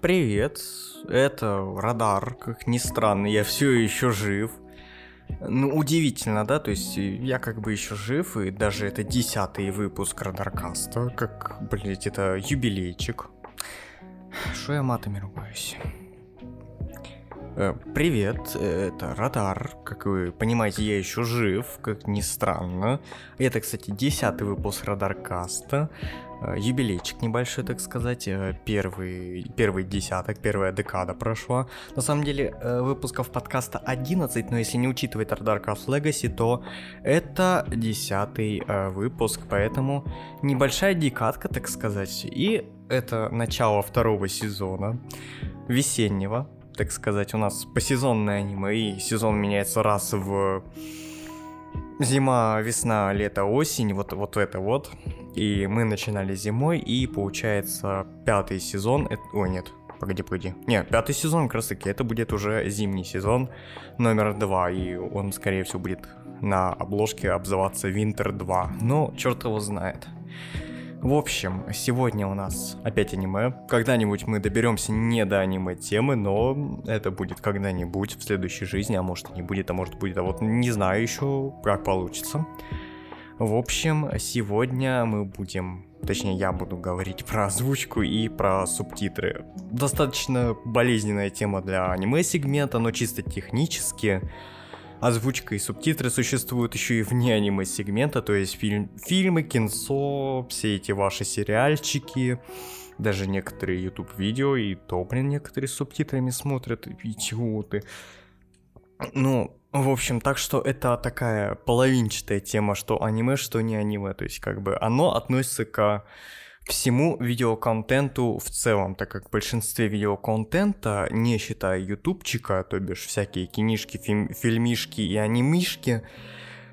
Привет, это Радар, как ни странно, я все еще жив. Ну, удивительно, да, то есть я как бы еще жив, и даже это десятый выпуск Радаркаста, как, блять, это юбилейчик. Что я матами ругаюсь? Э, привет, это Радар. Как вы понимаете, я еще жив, как ни странно. Это, кстати, десятый выпуск Радаркаста. Э, юбилейчик небольшой, так сказать. Э, первый, первый десяток, первая декада прошла. На самом деле, выпусков подкаста 11, но если не учитывать Радаркаст Legacy, то это десятый выпуск, поэтому небольшая декадка, так сказать. И это начало второго сезона, весеннего, так сказать, у нас посезонное аниме, и сезон меняется раз в зима, весна, лето, осень, вот, вот это вот. И мы начинали зимой, и получается пятый сезон, это, ой, нет, погоди, погоди. Не, пятый сезон как это будет уже зимний сезон номер два, и он, скорее всего, будет на обложке обзываться Winter 2. Но черт его знает. В общем, сегодня у нас опять аниме. Когда-нибудь мы доберемся не до аниме темы, но это будет когда-нибудь в следующей жизни, а может и не будет, а может будет, а вот не знаю еще, как получится. В общем, сегодня мы будем, точнее я буду говорить про озвучку и про субтитры. Достаточно болезненная тема для аниме-сегмента, но чисто технически озвучка и субтитры существуют еще и вне аниме-сегмента, то есть фильм, фильмы, кинцо, все эти ваши сериальчики, даже некоторые YouTube-видео, и то, блин, некоторые с субтитрами смотрят, идиоты. Ну, в общем, так что это такая половинчатая тема, что аниме, что не аниме, то есть как бы оно относится к всему видеоконтенту в целом, так как в большинстве видеоконтента, не считая ютубчика, то бишь всякие кинишки, фильм, фильмишки и анимишки,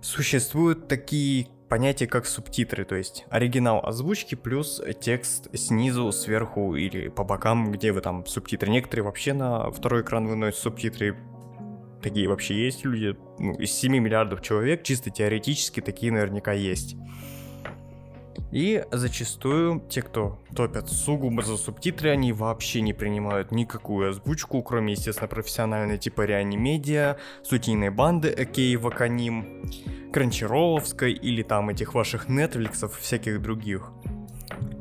существуют такие понятия, как субтитры, то есть оригинал озвучки плюс текст снизу, сверху или по бокам, где вы там субтитры. Некоторые вообще на второй экран выносят субтитры, такие вообще есть люди, ну, из 7 миллиардов человек, чисто теоретически такие наверняка есть. И зачастую те, кто топят сугубо за субтитры, они вообще не принимают никакую озвучку, кроме, естественно, профессиональной типа реанимедиа, сутийной банды, окей, ваканим, кранчероловской или там этих ваших нетфликсов, всяких других.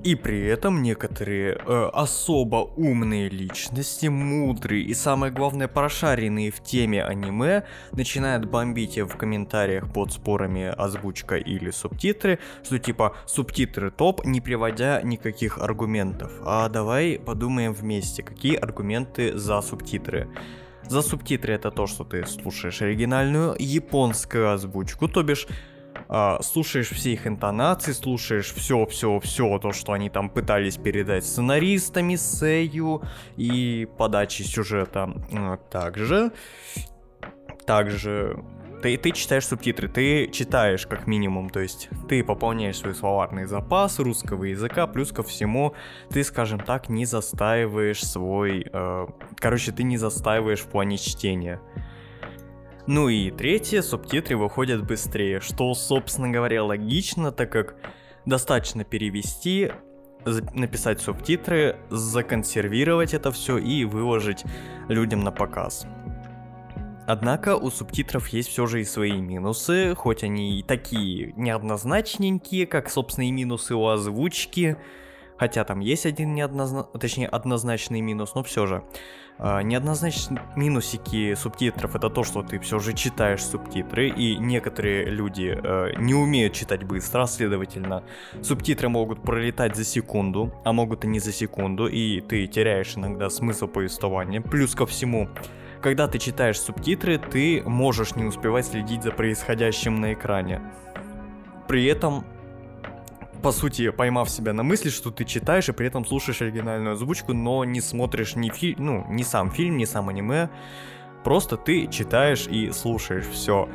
И при этом некоторые э, особо умные личности, мудрые и самое главное прошаренные в теме аниме, начинают бомбить в комментариях под спорами озвучка или субтитры, что типа субтитры топ, не приводя никаких аргументов. А давай подумаем вместе, какие аргументы за субтитры. За субтитры это то, что ты слушаешь оригинальную японскую озвучку, то бишь а, слушаешь все их интонации, слушаешь все-все-все то, что они там пытались передать сценаристами, сею и подачи сюжета. А, также, также ты, ты читаешь субтитры, ты читаешь как минимум, то есть ты пополняешь свой словарный запас русского языка, плюс ко всему ты, скажем так, не застаиваешь свой... Э, короче, ты не застаиваешь в плане чтения. Ну и третье, субтитры выходят быстрее, что, собственно говоря, логично, так как достаточно перевести, написать субтитры, законсервировать это все и выложить людям на показ. Однако у субтитров есть все же и свои минусы, хоть они и такие неоднозначненькие, как, собственно, и минусы у озвучки, хотя там есть один неоднозначный, точнее, однозначный минус, но все же. А, неоднозначные минусики субтитров это то, что ты все же читаешь субтитры, и некоторые люди э, не умеют читать быстро, следовательно, субтитры могут пролетать за секунду, а могут и не за секунду, и ты теряешь иногда смысл повествования. Плюс ко всему, когда ты читаешь субтитры, ты можешь не успевать следить за происходящим на экране. При этом по сути, поймав себя на мысли, что ты читаешь и при этом слушаешь оригинальную озвучку, но не смотришь ни фильм, ну, не сам фильм, не сам аниме, просто ты читаешь и слушаешь все.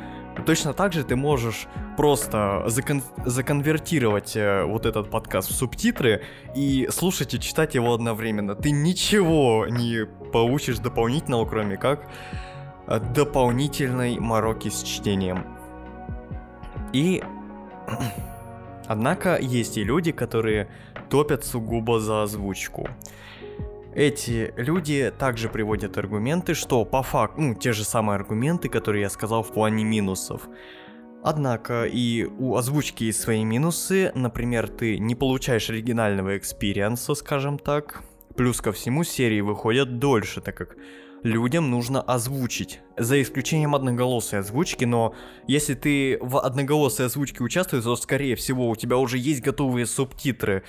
Точно так же ты можешь просто закон- законвертировать э, вот этот подкаст в субтитры и слушать и читать его одновременно. Ты ничего не получишь дополнительного, кроме как э, дополнительной мороки с чтением. И Однако есть и люди, которые топят сугубо за озвучку. Эти люди также приводят аргументы, что по факту, ну, те же самые аргументы, которые я сказал в плане минусов. Однако и у озвучки есть свои минусы, например, ты не получаешь оригинального experience а, скажем так. Плюс ко всему серии выходят дольше, так как людям нужно озвучить. За исключением одноголосой озвучки, но если ты в одноголосой озвучке участвуешь, то скорее всего у тебя уже есть готовые субтитры.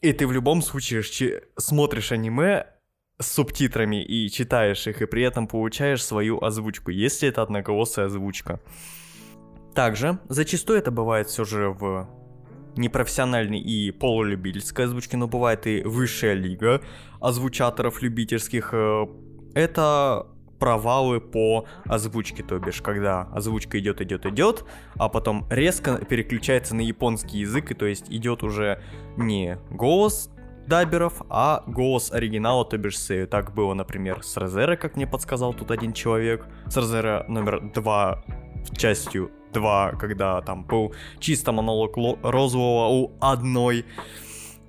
И ты в любом случае смотришь аниме с субтитрами и читаешь их, и при этом получаешь свою озвучку, если это одноголосая озвучка. Также, зачастую это бывает все же в непрофессиональной и полулюбительской озвучке, но бывает и высшая лига озвучаторов любительских. Это провалы по озвучке, то бишь, когда озвучка идет, идет, идет, а потом резко переключается на японский язык, и то есть идет уже не голос даберов, а голос оригинала, то бишь Сею. Так было, например, с Розера, как мне подсказал тут один человек. С Розера номер два частью 2, когда там был чисто монолог розового у одной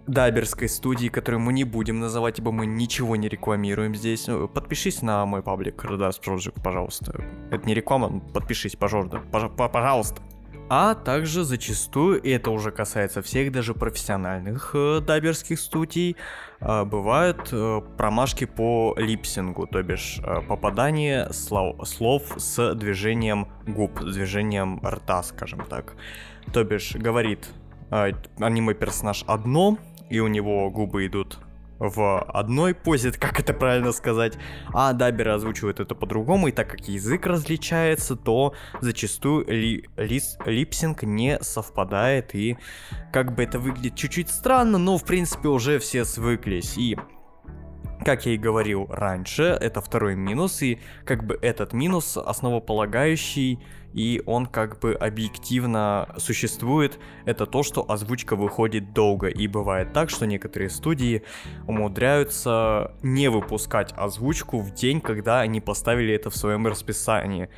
даберской студии, которую мы не будем называть, ибо мы ничего не рекламируем здесь. Ну, подпишись на мой паблик Radars Project, пожалуйста. Это не реклама, подпишись, пожалуйста. Пожалуйста. А также зачастую, и это уже касается всех даже профессиональных э, даберских студий, э, бывают э, промашки по липсингу, то бишь э, попадание слов, слов с движением губ, с движением рта, скажем так. То бишь говорит э, аниме-персонаж одно, и у него губы идут в одной позе, как это правильно сказать, а даберы озвучивают это по-другому, и так как язык различается, то зачастую ли, лис, липсинг не совпадает, и как бы это выглядит чуть-чуть странно, но в принципе уже все свыклись, и как я и говорил раньше, это второй минус, и как бы этот минус основополагающий, и он как бы объективно существует, это то, что озвучка выходит долго, и бывает так, что некоторые студии умудряются не выпускать озвучку в день, когда они поставили это в своем расписании.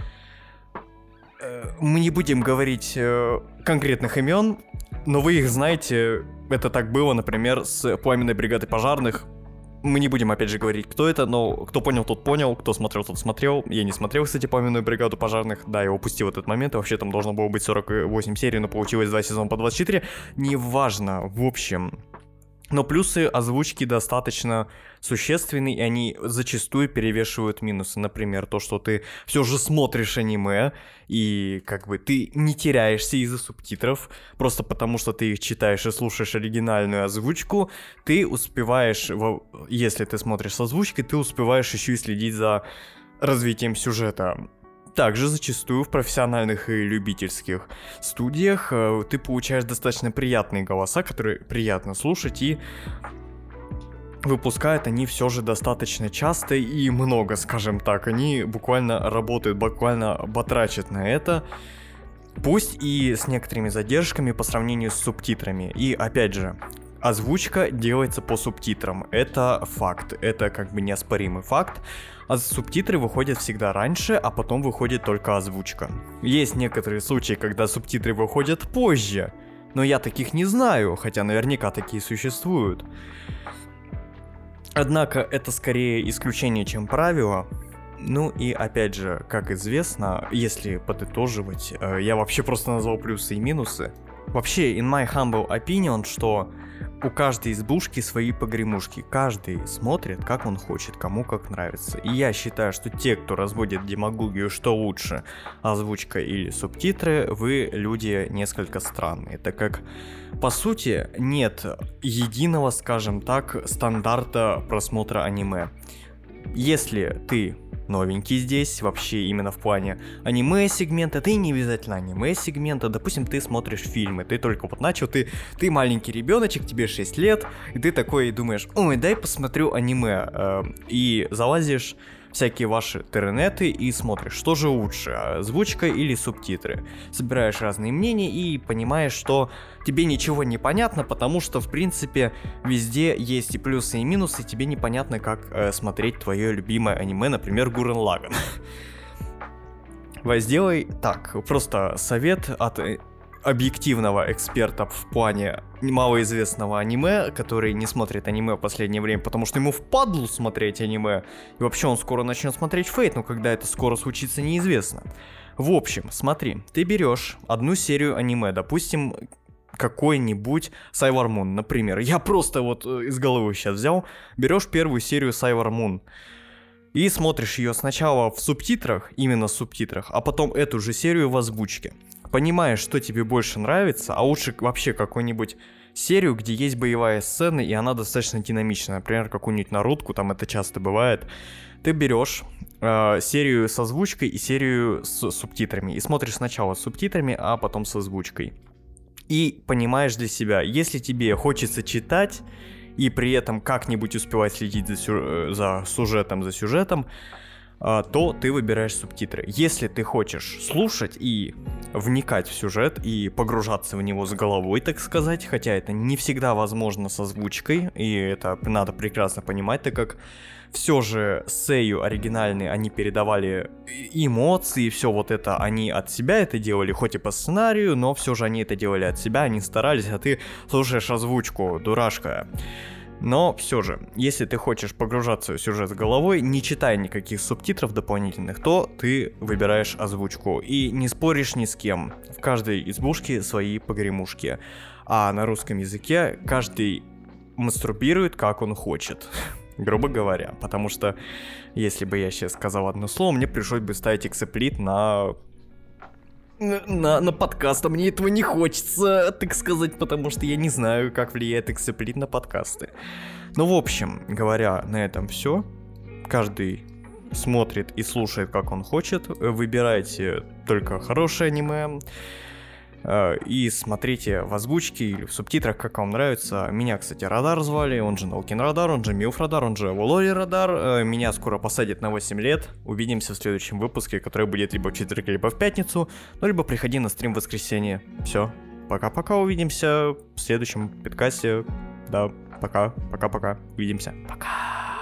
Э, мы не будем говорить э, конкретных имен, но вы их знаете, это так было, например, с пламенной бригадой пожарных, мы не будем опять же говорить, кто это, но кто понял, тот понял, кто смотрел, тот смотрел. Я не смотрел, кстати, пламенную бригаду пожарных. Да, я упустил этот момент. Вообще там должно было быть 48 серий, но получилось 2 сезона по 24. Неважно. В общем, но плюсы озвучки достаточно существенны, и они зачастую перевешивают минусы. Например, то, что ты все же смотришь аниме, и как бы ты не теряешься из-за субтитров, просто потому что ты их читаешь и слушаешь оригинальную озвучку, ты успеваешь, если ты смотришь с озвучкой, ты успеваешь еще и следить за развитием сюжета. Также зачастую в профессиональных и любительских студиях э, ты получаешь достаточно приятные голоса, которые приятно слушать и выпускают они все же достаточно часто и много, скажем так. Они буквально работают, буквально батрачат на это. Пусть и с некоторыми задержками по сравнению с субтитрами. И опять же, озвучка делается по субтитрам. Это факт, это как бы неоспоримый факт. А субтитры выходят всегда раньше, а потом выходит только озвучка. Есть некоторые случаи, когда субтитры выходят позже, но я таких не знаю, хотя наверняка такие существуют. Однако это скорее исключение, чем правило. Ну и опять же, как известно, если подытоживать, э, я вообще просто назвал плюсы и минусы. Вообще, in my humble opinion, что у каждой избушки свои погремушки. Каждый смотрит, как он хочет, кому как нравится. И я считаю, что те, кто разводит демагогию, что лучше, озвучка или субтитры, вы люди несколько странные, так как по сути нет единого, скажем так, стандарта просмотра аниме. Если ты новенький здесь, вообще именно в плане аниме-сегмента, ты не обязательно аниме-сегмента, допустим, ты смотришь фильмы, ты только вот начал, ты, ты маленький ребеночек, тебе 6 лет, и ты такой думаешь, ой, дай посмотрю аниме, э, и залазишь всякие ваши тернеты и смотришь, что же лучше, озвучка или субтитры. Собираешь разные мнения и понимаешь, что тебе ничего не понятно, потому что, в принципе, везде есть и плюсы, и минусы, и тебе непонятно, как э, смотреть твое любимое аниме, например, Гурен Лаган. Сделай так, просто совет от э, объективного эксперта в плане малоизвестного аниме, который не смотрит аниме в последнее время, потому что ему впадлу смотреть аниме. И вообще он скоро начнет смотреть Фейт, но когда это скоро случится, неизвестно. В общем, смотри, ты берешь одну серию аниме, допустим, какой-нибудь Сайвар Мун, например. Я просто вот э, из головы сейчас взял. Берешь первую серию Сайвар Мун и смотришь ее сначала в субтитрах, именно в субтитрах, а потом эту же серию в озвучке понимаешь, что тебе больше нравится, а лучше вообще какую-нибудь серию, где есть боевая сцена, и она достаточно динамичная. Например, какую-нибудь нарудку, там это часто бывает. Ты берешь э, серию с озвучкой и серию с субтитрами. И смотришь сначала с субтитрами, а потом с озвучкой. И понимаешь для себя, если тебе хочется читать, и при этом как-нибудь успевать следить за, сю- э, за сюжетом, за сюжетом, то ты выбираешь субтитры. Если ты хочешь слушать и вникать в сюжет и погружаться в него с головой, так сказать, хотя это не всегда возможно с озвучкой, и это надо прекрасно понимать, так как все же Сею оригинальные, они передавали эмоции, все вот это, они от себя это делали, хоть и по сценарию, но все же они это делали от себя, они старались, а ты слушаешь озвучку, дурашка. Но все же, если ты хочешь погружаться в сюжет головой, не читая никаких субтитров дополнительных, то ты выбираешь озвучку и не споришь ни с кем. В каждой избушке свои погремушки. А на русском языке каждый мастурбирует как он хочет. Грубо говоря, потому что если бы я сейчас сказал одно слово, мне пришлось бы ставить эксеплит на на, на подкаст, а мне этого не хочется, так сказать, потому что я не знаю, как влияет эксеплит на подкасты. Ну, в общем, говоря на этом все. Каждый смотрит и слушает, как он хочет. Выбирайте только хорошее аниме. Э, и смотрите в озвучке или в субтитрах, как вам нравится. Меня, кстати, Радар звали, он же Нолкин Радар, он же Милф Радар, он же Волори Радар. Э, меня скоро посадят на 8 лет. Увидимся в следующем выпуске, который будет либо в четверг, либо в пятницу, ну либо приходи на стрим в воскресенье. Все, пока-пока, увидимся в следующем подкасте. Да, пока, пока-пока, увидимся. Пока.